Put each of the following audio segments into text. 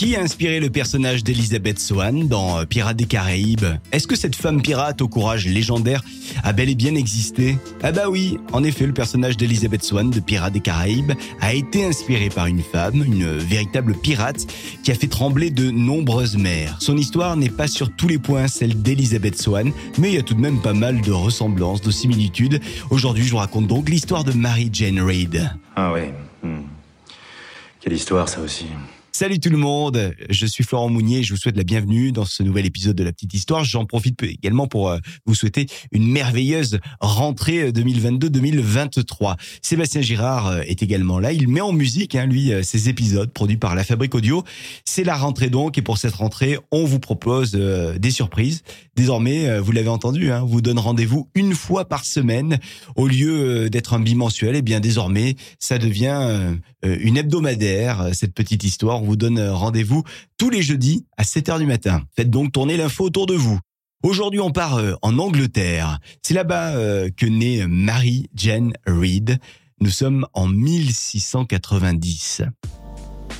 Qui a inspiré le personnage d'Elizabeth Swan dans euh, Pirates des Caraïbes? Est-ce que cette femme pirate au courage légendaire a bel et bien existé? Ah bah oui, en effet, le personnage d'Elizabeth Swan de Pirates des Caraïbes a été inspiré par une femme, une véritable pirate, qui a fait trembler de nombreuses mers. Son histoire n'est pas sur tous les points celle d'Elizabeth Swan, mais il y a tout de même pas mal de ressemblances, de similitudes. Aujourd'hui, je vous raconte donc l'histoire de Mary Jane Reid. Ah ouais. hmm. Quelle histoire ça aussi. Salut tout le monde, je suis Florent Mounier je vous souhaite la bienvenue dans ce nouvel épisode de La Petite Histoire. J'en profite également pour euh, vous souhaiter une merveilleuse rentrée 2022-2023. Sébastien Girard euh, est également là, il met en musique, hein, lui, euh, ses épisodes produits par La Fabrique Audio. C'est la rentrée donc et pour cette rentrée, on vous propose euh, des surprises. Désormais, euh, vous l'avez entendu, hein, on vous donne rendez-vous une fois par semaine au lieu euh, d'être un bimensuel. Et bien désormais, ça devient euh, euh, une hebdomadaire, euh, cette petite histoire. Vous donne euh, rendez-vous tous les jeudis à 7 heures du matin. Faites donc tourner l'info autour de vous. Aujourd'hui, on part euh, en Angleterre. C'est là-bas euh, que naît Mary Jane Reid. Nous sommes en 1690.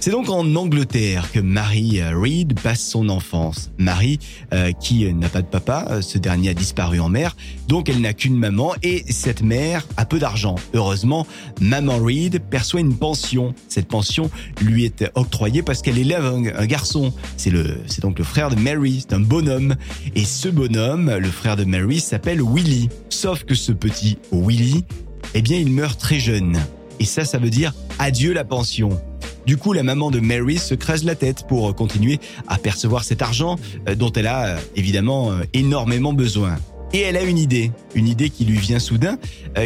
C'est donc en Angleterre que Mary euh, Reid passe son enfance. Marie, euh, qui euh, n'a pas de papa, euh, ce dernier a disparu en mer, donc elle n'a qu'une maman et cette mère a peu d'argent. Heureusement, maman Reid perçoit une pension. Cette pension lui est octroyée parce qu'elle élève un, un garçon. C'est le, c'est donc le frère de Mary, c'est un bonhomme. Et ce bonhomme, le frère de Mary, s'appelle Willy. Sauf que ce petit Willy, eh bien, il meurt très jeune. Et ça, ça veut dire adieu la pension. Du coup, la maman de Mary se crase la tête pour continuer à percevoir cet argent euh, dont elle a euh, évidemment euh, énormément besoin. Et elle a une idée, une idée qui lui vient soudain,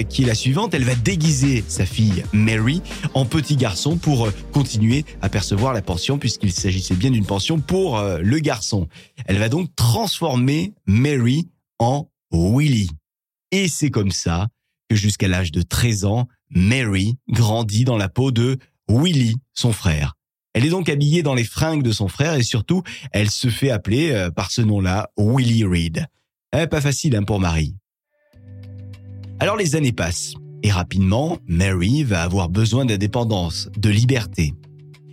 qui est la suivante. Elle va déguiser sa fille Mary en petit garçon pour continuer à percevoir la pension, puisqu'il s'agissait bien d'une pension pour le garçon. Elle va donc transformer Mary en Willy. Et c'est comme ça que jusqu'à l'âge de 13 ans, Mary grandit dans la peau de Willy, son frère. Elle est donc habillée dans les fringues de son frère et surtout, elle se fait appeler euh, par ce nom-là Willy Reed. Eh, pas facile hein, pour Marie. Alors les années passent et rapidement, Mary va avoir besoin d'indépendance, de liberté.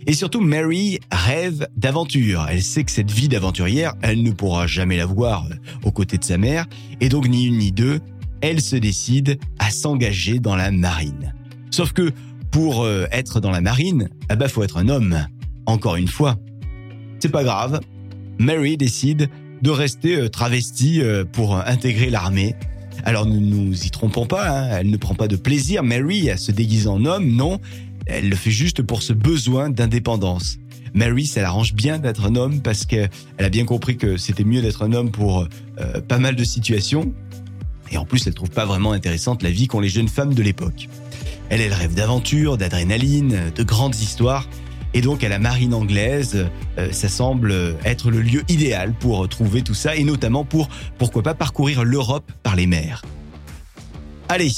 Et surtout, Mary rêve d'aventure. Elle sait que cette vie d'aventurière, elle ne pourra jamais l'avoir euh, aux côtés de sa mère. Et donc, ni une ni deux, elle se décide à s'engager dans la marine. Sauf que pour euh, être dans la marine, ah bah faut être un homme. Encore une fois. C'est pas grave. Mary décide de rester euh, travestie euh, pour intégrer l'armée. Alors ne nous y trompons pas, hein, elle ne prend pas de plaisir, Mary, à se déguiser en homme, non. Elle le fait juste pour ce besoin d'indépendance. Mary, ça l'arrange bien d'être un homme parce qu'elle a bien compris que c'était mieux d'être un homme pour pas mal de situations. Et en plus, elle trouve pas vraiment intéressante la vie qu'ont les jeunes femmes de l'époque. Elle, elle rêve d'aventure, d'adrénaline, de grandes histoires. Et donc à la marine anglaise, euh, ça semble être le lieu idéal pour trouver tout ça et notamment pour, pourquoi pas, parcourir l'Europe par les mers. Allez,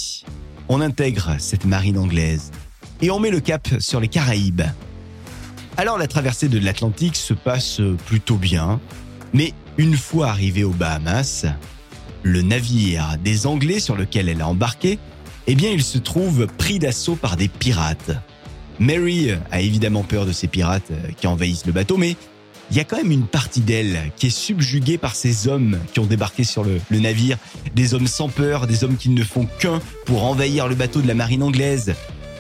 on intègre cette marine anglaise et on met le cap sur les Caraïbes. Alors la traversée de l'Atlantique se passe plutôt bien, mais une fois arrivée aux Bahamas, le navire des Anglais sur lequel elle a embarqué, eh bien il se trouve pris d'assaut par des pirates. Mary a évidemment peur de ces pirates euh, qui envahissent le bateau, mais il y a quand même une partie d'elle qui est subjuguée par ces hommes qui ont débarqué sur le, navire, des hommes sans peur, des hommes qui ne font qu'un pour envahir le bateau de la marine anglaise.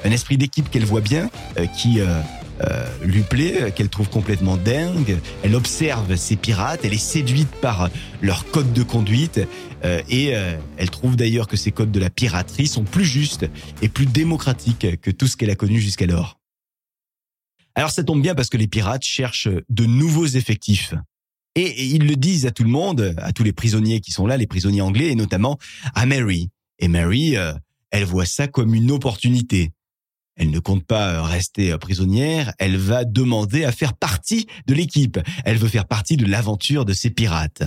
Un esprit d'équipe qu'elle voit bien, euh, qui euh, euh, lui plaît, qu'elle trouve complètement dingue. Elle observe ces pirates, elle est séduite par leur code de conduite euh, et euh, elle trouve d'ailleurs que ces codes de la piraterie sont plus justes et plus démocratiques que tout ce qu'elle a connu jusqu'alors. Alors ça tombe bien parce que les pirates cherchent de nouveaux effectifs. Et, et ils le disent à tout le monde, à tous les prisonniers qui sont là, les prisonniers anglais, et notamment à Mary. Et Mary, euh, elle voit ça comme une opportunité. Elle ne compte pas euh, rester euh, prisonnière, elle va demander à faire partie de l'équipe. Elle veut faire partie de l'aventure de ces pirates.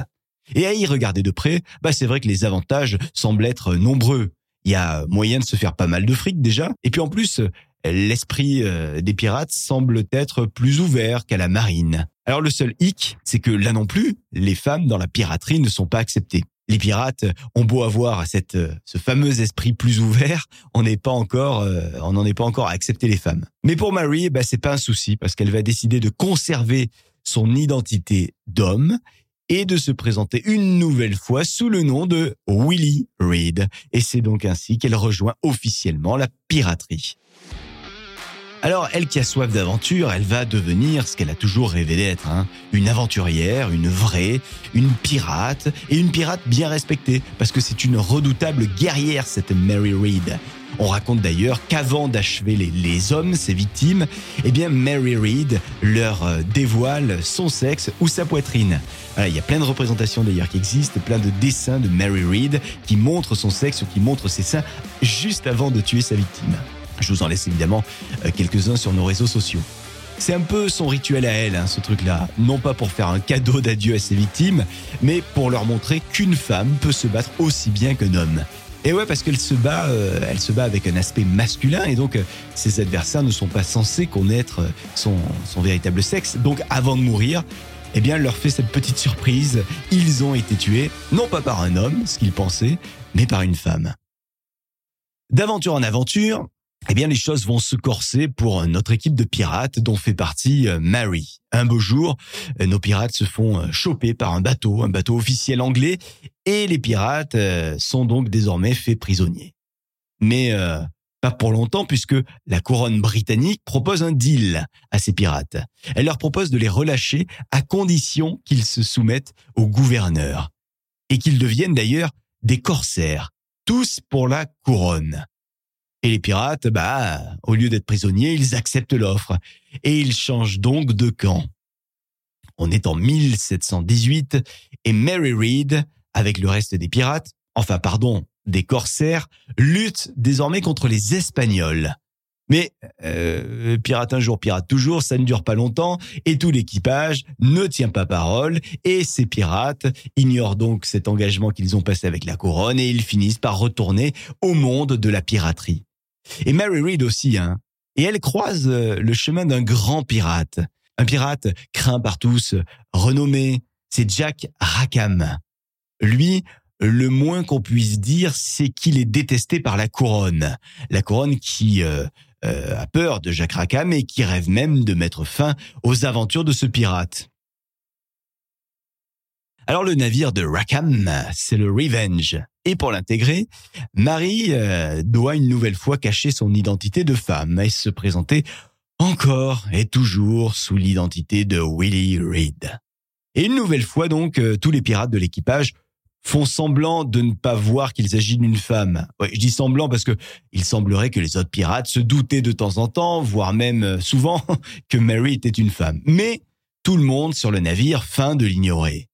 Et à y regarder de près, bah c'est vrai que les avantages semblent être nombreux. Il y a moyen de se faire pas mal de fric déjà, et puis en plus, l'esprit euh, des pirates semble être plus ouvert qu'à la marine. Alors le seul hic, c'est que là non plus, les femmes dans la piraterie ne sont pas acceptées. Les pirates ont beau avoir cette, euh, ce fameux esprit plus ouvert, on n'est pas encore, euh, on n'en est pas encore à accepter les femmes. Mais pour Mary, bah, c'est pas un souci parce qu'elle va décider de conserver son identité d'homme et de se présenter une nouvelle fois sous le nom de Willie Reed. Et c'est donc ainsi qu'elle rejoint officiellement la piraterie. Alors, elle qui a soif d'aventure, elle va devenir ce qu'elle a toujours rêvé d'être, hein. une aventurière, une vraie, une pirate, et une pirate bien respectée, parce que c'est une redoutable guerrière, cette Mary Reed. On raconte d'ailleurs qu'avant d'achever les, hommes, ses victimes, eh bien Mary Reed leur euh, dévoile son sexe ou sa poitrine. il y a plein de représentations d'ailleurs qui existent, plein de dessins de Mary Reed qui montrent son sexe ou qui montrent ses seins juste avant de tuer sa victime. Je vous en laisse évidemment euh, quelques-uns sur nos réseaux sociaux. C'est un peu son rituel à elle, hein, ce truc-là. Non pas pour faire un cadeau d'adieu à ses victimes, mais pour leur montrer qu'une femme peut se battre aussi bien qu'un homme. Et ouais, parce qu'elle se bat, euh, elle se bat avec un aspect masculin, et donc euh, ses adversaires ne sont pas censés connaître son, son véritable sexe. Donc avant de mourir, eh bien, elle leur fait cette petite surprise. Ils ont été tués, non pas par un homme, ce qu'ils pensaient, mais par une femme. D'aventure en aventure, eh bien les choses vont se corser pour notre équipe de pirates dont fait partie euh, Mary. Un beau jour, euh, nos pirates se font euh, choper par un bateau, un bateau officiel anglais, et les pirates sont donc désormais faits prisonniers. Mais pas pour longtemps puisque la couronne britannique propose un deal à ces pirates. Elle leur propose de les relâcher à condition qu'ils se soumettent au gouverneur et qu'ils deviennent d'ailleurs des corsaires, tous pour la couronne. Et les pirates, bah, au lieu d'être prisonniers, ils acceptent l'offre. Et ils changent donc de camp. On est en 1718 et Mary Read, avec le reste des pirates, enfin pardon, des corsaires, lutte désormais contre les Espagnols. Mais euh, pirate un jour, pirate toujours, ça ne dure pas longtemps et tout l'équipage ne tient pas parole et ces pirates ignorent donc cet engagement qu'ils ont passé avec la couronne et ils finissent par retourner au monde de la piraterie. Et Mary Read aussi, hein. Et elle croise euh, le chemin d'un grand pirate. Un pirate craint par tous, renommé, c'est Jack Rackham. Lui, le moins qu'on puisse dire, c'est qu'il est détesté par la couronne. La couronne qui euh, euh, a peur de Jack Rackham et qui rêve même de mettre fin aux aventures de ce pirate. Alors le navire de Rackham, c'est le Revenge. Et pour l'intégrer, Marie euh, doit une nouvelle fois cacher son identité de femme et se présenter encore et toujours sous l'identité de Willie Reed. Et une nouvelle fois donc, euh, tous les pirates de l'équipage font semblant de ne pas voir qu'il s'agit d'une femme. Je dis semblant parce que il semblerait que les autres pirates se doutaient de temps en temps, voire même euh, souvent, que Mary était une femme. Mais tout le monde sur le navire feint de l'ignorer.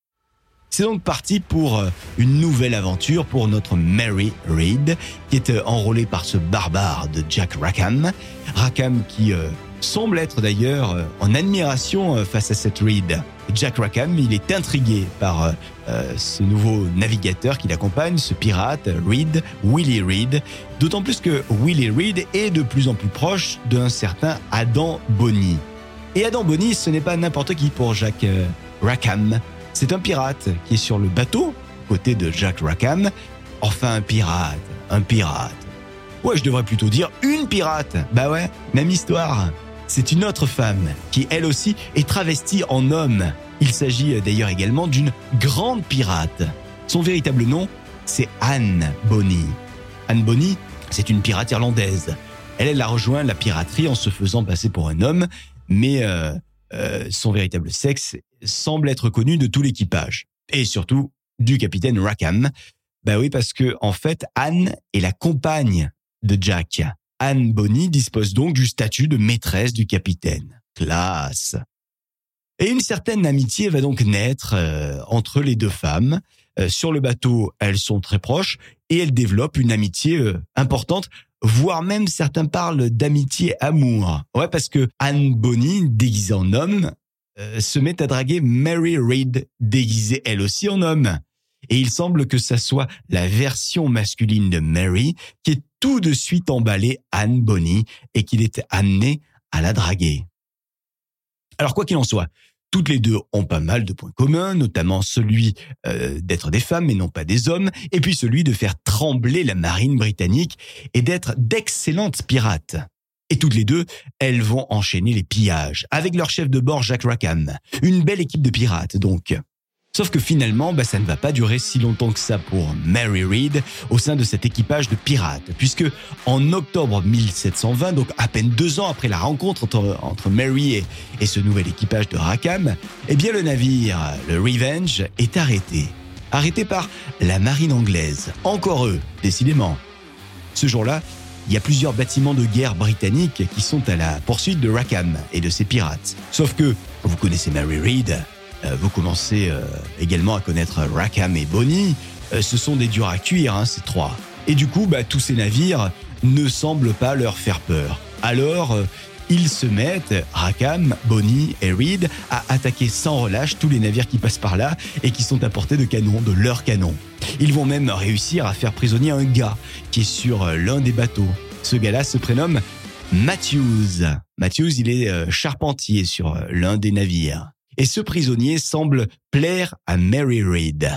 C'est donc parti pour euh, une nouvelle aventure pour notre Mary Reed, qui est euh, enrôlée par ce barbare de Jack Rackham. Rackham qui euh, semble être d'ailleurs en admiration face à cette Reed. Jack Rackham, il est intrigué par ce nouveau navigateur qui l'accompagne, ce pirate, Reed, Willie Reed, d'autant plus que Willie Reed est de plus en plus proche d'un certain Adam Bonny. Et Adam Bonny, ce n'est pas n'importe qui pour Jack Rackham. C'est un pirate qui est sur le bateau, côté de Jack Rackham. Enfin, un pirate, un pirate. Ouais, je devrais plutôt dire une pirate. Bah ouais, même histoire. C'est une autre femme qui, elle aussi, est travestie en homme. Il s'agit d'ailleurs également d'une grande pirate. Son véritable nom, c'est Anne Bonny. Anne Bonny, c'est une pirate irlandaise. Elle, elle a rejoint la piraterie en se faisant passer pour un homme, mais euh, euh, son véritable sexe semble être connu de tout l'équipage et surtout du capitaine Rackham. Bah oui, parce que en fait, Anne est la compagne de Jack. Anne Bonny dispose donc du statut de maîtresse du capitaine. Classe. Et une certaine amitié va donc naître euh, entre les deux femmes. Euh, sur le bateau, elles sont très proches et elles développent une amitié importante voire même certains parlent d'amitié amour. Ouais, parce que Anne Bonny, déguisée en homme, euh, se met à draguer Mary Reid, déguisée elle aussi en homme. Et il semble que ça soit la version masculine de Mary qui est tout de suite emballé Anne Bonny et qu'il était amené à la draguer. Alors quoi qu'il en soit, toutes les deux ont pas mal de points communs, notamment celui euh, d'être des femmes et non pas des hommes, et puis celui de faire trembler la marine britannique et d'être d'excellentes pirates. Et toutes les deux, elles vont enchaîner les pillages, avec leur chef de bord Jack Rackham. Une belle équipe de pirates donc. Sauf que finalement, bah, ça ne va pas durer si longtemps que ça pour Mary Read au sein de cet équipage de pirates, puisque en octobre 1720, donc à peine deux ans après la rencontre entre, Mary et, ce nouvel équipage de Rackham, eh bien le navire, le Revenge, est arrêté. Arrêté par la marine anglaise. Encore eux, décidément. Ce jour-là, il y a plusieurs bâtiments de guerre britanniques qui sont à la poursuite de Rackham et de ses pirates. Sauf que, vous connaissez Mary Read, vous commencez euh, également à connaître Rackham et Bonnie. Euh, ce sont des durs à cuire, hein, ces trois. Et du coup, bah, tous ces navires ne semblent pas leur faire peur. Alors, ils se mettent, Rackham, Bonnie et Reed, à attaquer sans relâche tous les navires qui passent par là et qui sont à portée de canon, de leurs canons. Ils vont même réussir à faire prisonnier un gars qui est sur l'un des bateaux. Ce gars-là se prénomme Matthews. Matthews, il est charpentier sur l'un des navires. Et ce prisonnier semble plaire à Mary Read.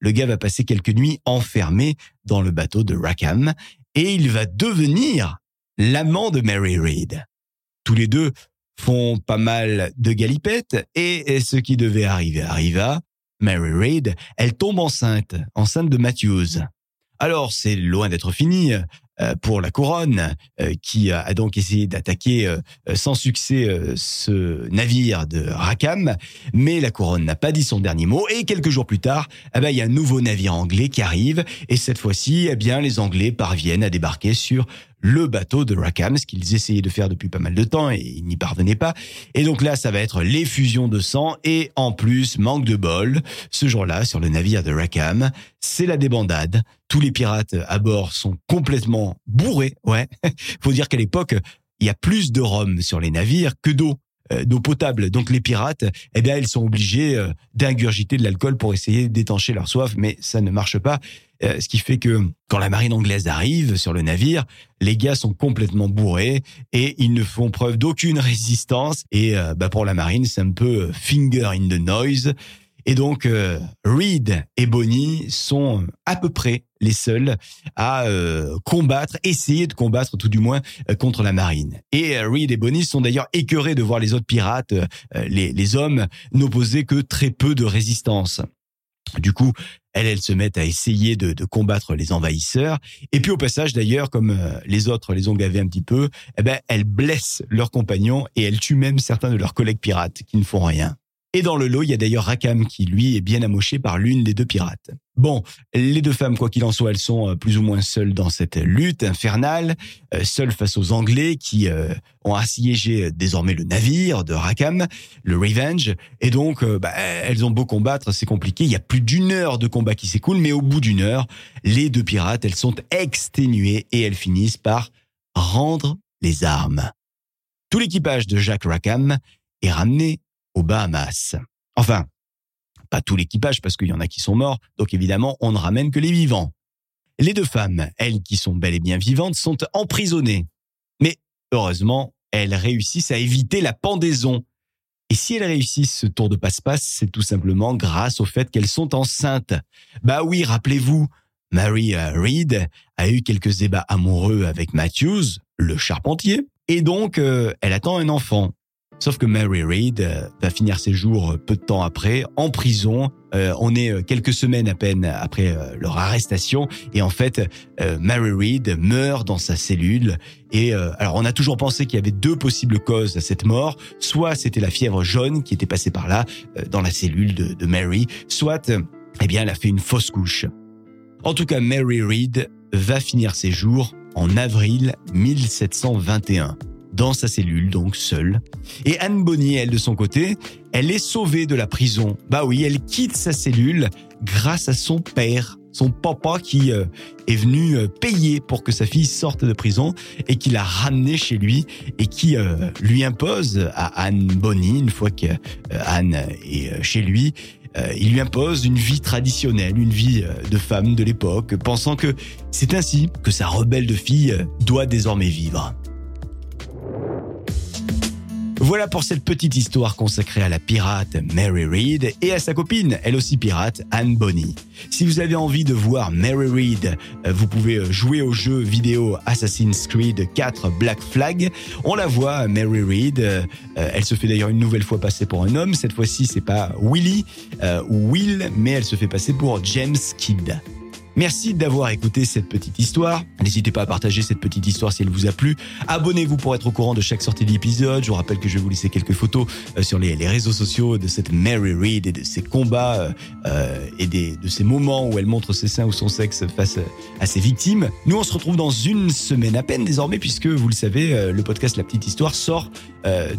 Le gars va passer quelques nuits enfermé dans le bateau de Rackham et il va devenir l'amant de Mary Read. Tous les deux font pas mal de galipettes et ce qui devait arriver arriva. Mary Read, elle tombe enceinte, enceinte de Matthews. Alors c'est loin d'être fini. Euh, pour la couronne, euh, qui a donc essayé d'attaquer euh, sans succès ce navire de Rackham, mais la couronne n'a pas dit son dernier mot, et quelques jours plus tard, eh ben, il y a un nouveau navire anglais qui arrive, et cette fois-ci, eh bien, les Anglais parviennent à débarquer sur le bateau de Rackham, ce qu'ils essayaient de faire depuis pas mal de temps et ils n'y parvenaient pas. Et donc là, ça va être l'effusion de sang et en plus, manque de bol, ce jour-là, sur le navire de Rackham, c'est la débandade. Tous les pirates à bord sont complètement bourrés, ouais. Faut dire qu'à l'époque, il y a plus de rhum sur les navires que d'eau d'eau potable. Donc les pirates, eh bien, ils sont obligés euh, d'ingurgiter de l'alcool pour essayer d'étancher leur soif, mais ça ne marche pas. Euh, ce qui fait que quand la marine anglaise arrive sur le navire, les gars sont complètement bourrés et ils ne font preuve d'aucune résistance. Et bah, pour la marine, c'est un peu finger in the noise. Et donc, Reed et Bonnie sont à peu près les seuls à combattre, essayer de combattre tout du moins contre la marine. Et Reed et Bonnie sont d'ailleurs écœurés de voir les autres pirates, les, les hommes, n'opposer que très peu de résistance. Du coup, elles, elles se mettent à essayer de, combattre les envahisseurs. Et puis au passage, d'ailleurs, comme euh, les autres les ont gavés un petit peu, eh ben, elles blessent leurs compagnons et elles tuent même certains de leurs collègues pirates qui ne font rien. Et dans le lot, il y a d'ailleurs Rakam qui, lui, est bien amoché par l'une des deux pirates. Bon, les deux femmes, quoi qu'il en soit, elles sont euh, plus ou moins seules dans cette lutte infernale, euh, seules face aux Anglais qui euh, ont assiégé désormais le navire de Rakam, le Revenge. Et donc, bah, elles ont beau combattre, c'est compliqué. Il y a plus d'une heure de combat qui s'écoule, mais au bout d'une heure, les deux pirates, elles sont exténuées et elles finissent par rendre les armes. Tout l'équipage de Jack Rackham est ramené Bahamas. Enfin, pas tout l'équipage parce qu'il y en a qui sont morts, donc évidemment on ne ramène que les vivants. Les deux femmes, elles qui sont bel et bien vivantes, sont emprisonnées. Mais heureusement, elles réussissent à éviter la pendaison. Et si elles réussissent ce tour de passe-passe, c'est tout simplement grâce au fait qu'elles sont enceintes. Bah oui, rappelez-vous, Mary Reed a eu quelques débats amoureux avec Matthews, le charpentier, et donc euh, elle attend un enfant. Sauf que Mary Reid euh, va finir ses jours euh, peu de temps après en prison. Euh, on est quelques semaines à peine après leur arrestation et en fait, Mary Reid meurt dans sa cellule. Et alors, on a toujours pensé qu'il y avait deux possibles causes à cette mort. Soit c'était la fièvre jaune qui était passée par là dans la cellule de, de Mary, soit, eh bien, elle a fait une fausse couche. En tout cas, Mary Reid va finir ses jours en avril 1721 dans sa cellule, donc seule. Et Anne Bonnier, elle, de son côté, elle est sauvée de la prison. Bah oui, elle quitte sa cellule grâce à son père, son papa qui euh, est venu euh, payer pour que sa fille sorte de prison et qui l'a ramenée chez lui et qui euh, lui impose à Anne Bonny, une fois que Anne est chez lui, il lui impose une vie traditionnelle, une vie de femme de l'époque, pensant que c'est ainsi que sa rebelle de fille doit désormais vivre. Voilà pour cette petite histoire consacrée à la pirate Mary Read et à sa copine, elle aussi pirate, Anne Bonny. Si vous avez envie de voir Mary Read, euh, vous pouvez euh, jouer au jeu vidéo Assassin's Creed 4 Black Flag. On la voit, Mary Read. Euh, elle se fait d'ailleurs une nouvelle fois passer pour un homme. Cette fois-ci, c'est pas Willy ou Will, mais elle se fait passer pour James Kidd. Merci d'avoir écouté cette petite histoire. N'hésitez pas à partager cette petite histoire si elle vous a plu. Abonnez-vous pour être au courant de chaque sortie d'épisode. Je vous rappelle que je vais vous laisser quelques photos euh, sur les, réseaux sociaux de cette Mary Read et de ses combats euh, euh, et de ces moments où elle montre ses seins ou son sexe face à ses victimes. Nous, on se retrouve dans une semaine à peine désormais puisque, vous le savez, le podcast La Petite Histoire sort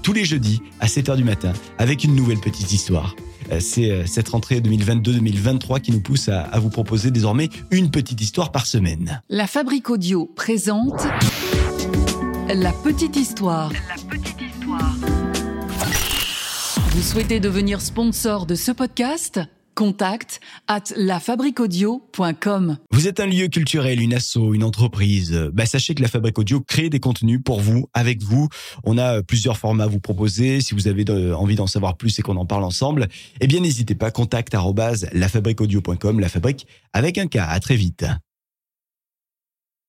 tous les jeudis à 7h du matin avec une nouvelle petite histoire. Euh, c'est euh, cette rentrée 2022-2023 qui nous pousse à, à vous proposer désormais une petite histoire par semaine. La Fabrique Audio présente La Petite Histoire. La Petite Histoire. Vous souhaitez devenir sponsor de ce podcast? Contact at lafabriquaudio.com. Vous êtes un lieu culturel, une asso, une entreprise. Bah, sachez que la Fabrique Audio crée des contenus pour vous, avec vous. On a plusieurs formats à vous proposer. Si vous avez envie d'en savoir plus et qu'on en parle ensemble, eh bien, n'hésitez pas. Contact lafabriqueaudio.com. La fabrique avec un K. À très vite.